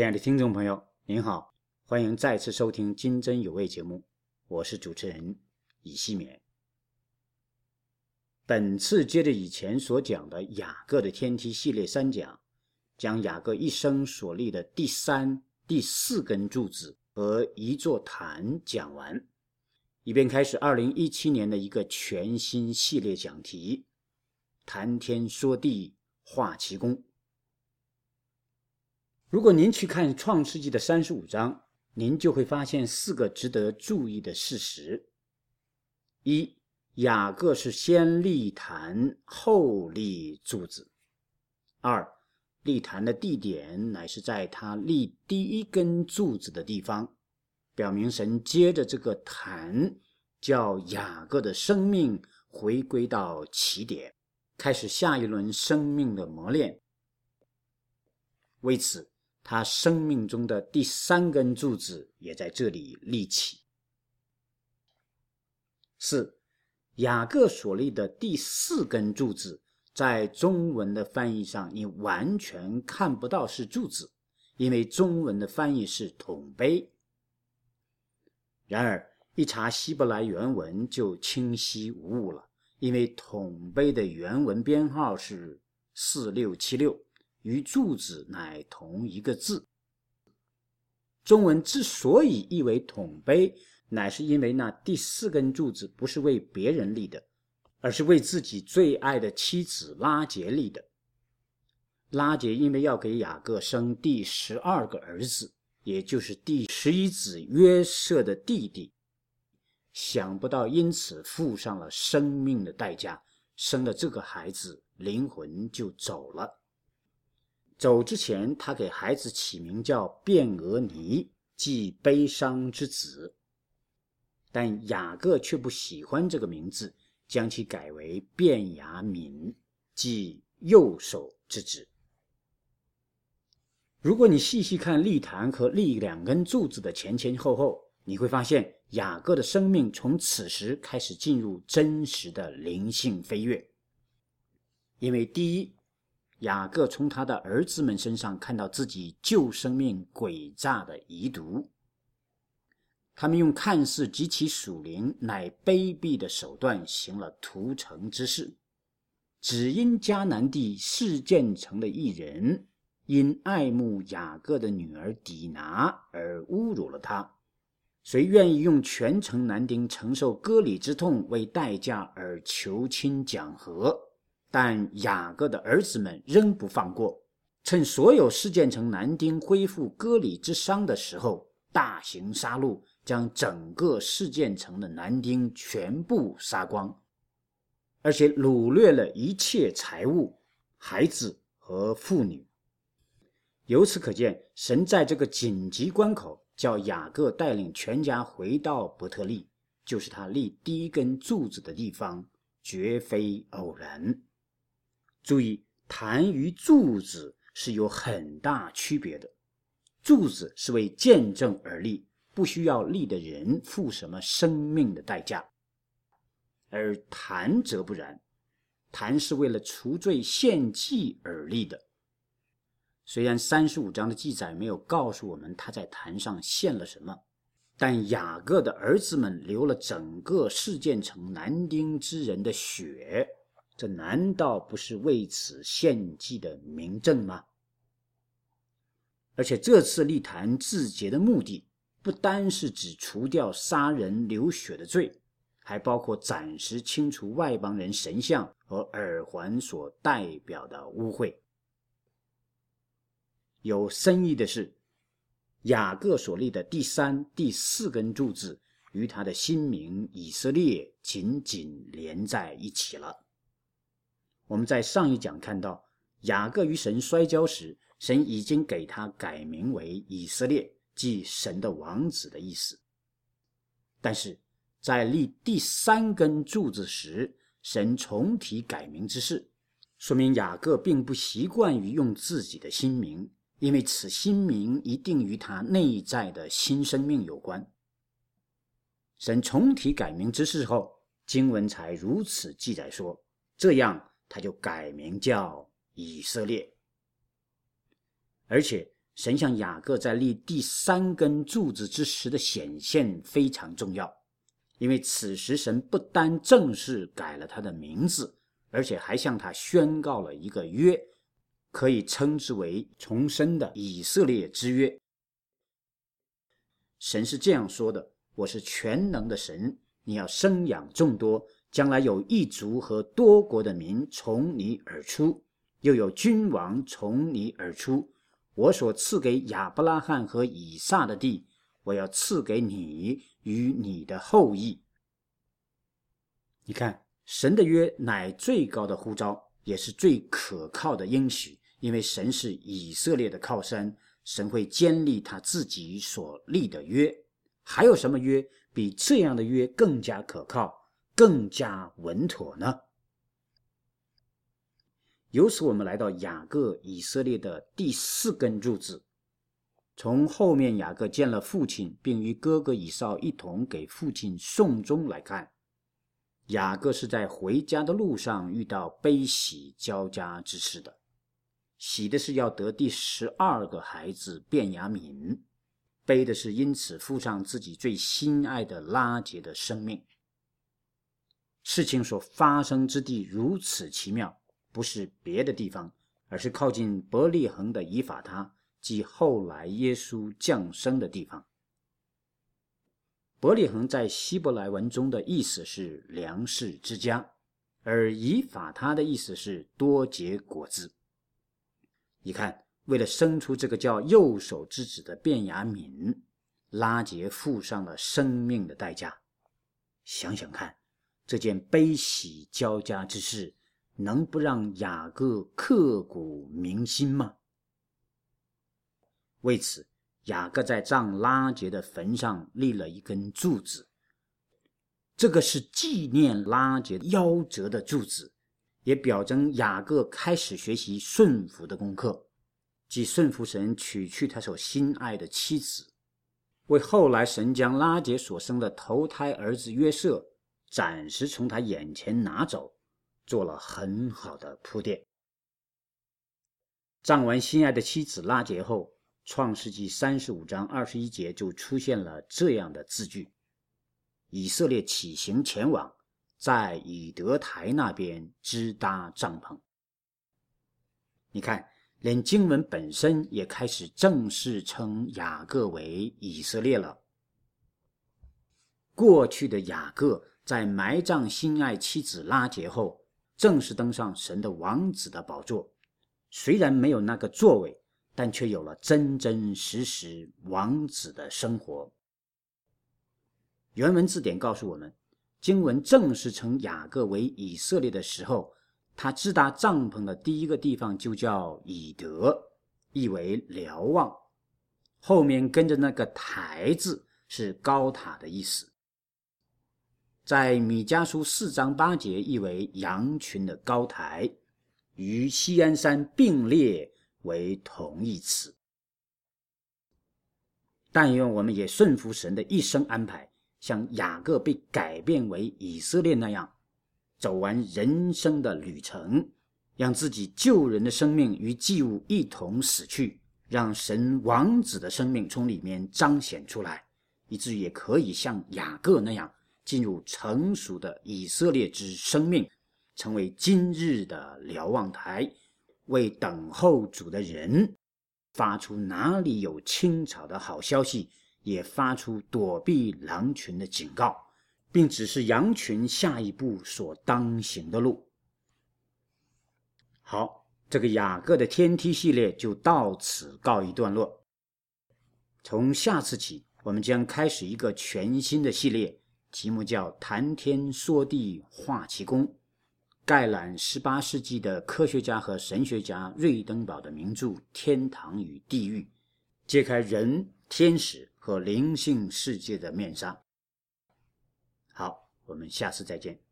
亲爱的听众朋友，您好，欢迎再次收听《金针有味》节目，我是主持人乙细勉。本次接着以前所讲的雅各的天梯系列三讲，将雅各一生所立的第三、第四根柱子和一座坛讲完，以便开始二零一七年的一个全新系列讲题：谈天说地，画奇功。如果您去看《创世纪》的三十五章，您就会发现四个值得注意的事实：一、雅各是先立坛后立柱子；二、立坛的地点乃是在他立第一根柱子的地方，表明神接着这个坛，叫雅各的生命回归到起点，开始下一轮生命的磨练。为此。他生命中的第三根柱子也在这里立起。四，雅各所立的第四根柱子，在中文的翻译上，你完全看不到是柱子，因为中文的翻译是桶杯。然而，一查希伯来原文就清晰无误了，因为桶杯的原文编号是四六七六。与柱子乃同一个字。中文之所以译为桶杯，乃是因为那第四根柱子不是为别人立的，而是为自己最爱的妻子拉杰立的。拉杰因为要给雅各生第十二个儿子，也就是第十一子约瑟的弟弟，想不到因此付上了生命的代价，生了这个孩子，灵魂就走了。走之前，他给孩子起名叫卞俄尼，即悲伤之子。但雅各却不喜欢这个名字，将其改为卞雅敏，即右手之子。如果你细细看立坛和立两根柱子的前前后后，你会发现雅各的生命从此时开始进入真实的灵性飞跃。因为第一。雅各从他的儿子们身上看到自己旧生命诡诈的遗毒，他们用看似极其属灵乃卑鄙的手段行了屠城之事，只因迦南地事件城的一人因爱慕雅各的女儿底拿而侮辱了他，谁愿意用全城男丁承受割礼之痛为代价而求亲讲和？但雅各的儿子们仍不放过，趁所有事件城男丁恢复割礼之伤的时候，大行杀戮，将整个事件城的男丁全部杀光，而且掳掠了一切财物、孩子和妇女。由此可见，神在这个紧急关口，叫雅各带领全家回到伯特利，就是他立第一根柱子的地方，绝非偶然。注意，坛与柱子是有很大区别的。柱子是为见证而立，不需要立的人付什么生命的代价；而坛则不然，坛是为了除罪献祭而立的。虽然三十五章的记载没有告诉我们他在坛上献了什么，但雅各的儿子们流了整个事件城男丁之人的血。这难道不是为此献祭的明证吗？而且这次立坛自洁的目的，不单是指除掉杀人流血的罪，还包括暂时清除外邦人神像和耳环所代表的污秽。有深意的是，雅各所立的第三、第四根柱子，与他的新名以色列紧紧连在一起了。我们在上一讲看到，雅各与神摔跤时，神已经给他改名为以色列，即神的王子的意思。但是在立第三根柱子时，神重提改名之事，说明雅各并不习惯于用自己的新名，因为此新名一定与他内在的新生命有关。神重提改名之事后，经文才如此记载说：“这样。”他就改名叫以色列，而且神向雅各在立第三根柱子之时的显现非常重要，因为此时神不单正式改了他的名字，而且还向他宣告了一个约，可以称之为重生的以色列之约。神是这样说的：“我是全能的神，你要生养众多，将来有一族和多国的民从你而出，又有君王从你而出。”我所赐给亚伯拉罕和以撒的地，我要赐给你与你的后裔。你看，神的约乃最高的呼召，也是最可靠的应许，因为神是以色列的靠山，神会坚立他自己所立的约。还有什么约比这样的约更加可靠、更加稳妥呢？由此，我们来到雅各以色列的第四根柱子。从后面雅各见了父亲，并与哥哥以扫一同给父亲送终来看，雅各是在回家的路上遇到悲喜交加之事的。喜的是要得第十二个孩子卞雅敏；悲的是因此付上自己最心爱的拉结的生命。事情所发生之地如此奇妙。不是别的地方，而是靠近伯利恒的以法他，即后来耶稣降生的地方。伯利恒在希伯来文中的意思是粮食之家，而以法他的意思是多结果子。你看，为了生出这个叫右手之子的卞雅敏，拉杰付上了生命的代价。想想看，这件悲喜交加之事。能不让雅各刻骨铭心吗？为此，雅各在葬拉杰的坟上立了一根柱子。这个是纪念拉杰夭折的柱子，也表征雅各开始学习顺服的功课，即顺服神，娶去他所心爱的妻子，为后来神将拉杰所生的头胎儿子约瑟暂时从他眼前拿走。做了很好的铺垫。葬完心爱的妻子拉结后，《创世纪三十五章二十一节就出现了这样的字句：“以色列起行前往，在以德台那边支搭帐篷。”你看，连经文本身也开始正式称雅各为以色列了。过去的雅各在埋葬心爱妻子拉杰后。正式登上神的王子的宝座，虽然没有那个座位，但却有了真真实实王子的生活。原文字典告诉我们，经文正式称雅各为以色列的时候，他支搭帐篷的第一个地方就叫以德，意为瞭望。后面跟着那个台字是高塔的意思。在米迦书四章八节，译为羊群的高台，与西安山并列为同义词。但愿我们也顺服神的一生安排，像雅各被改变为以色列那样，走完人生的旅程，让自己救人的生命与祭物一同死去，让神王子的生命从里面彰显出来，以至于也可以像雅各那样。进入成熟的以色列之生命，成为今日的瞭望台，为等候主的人发出哪里有青草的好消息，也发出躲避狼群的警告，并指示羊群下一步所当行的路。好，这个雅各的天梯系列就到此告一段落。从下次起，我们将开始一个全新的系列。题目叫“谈天说地画奇功”，概览十八世纪的科学家和神学家瑞登堡的名著《天堂与地狱》，揭开人、天使和灵性世界的面纱。好，我们下次再见。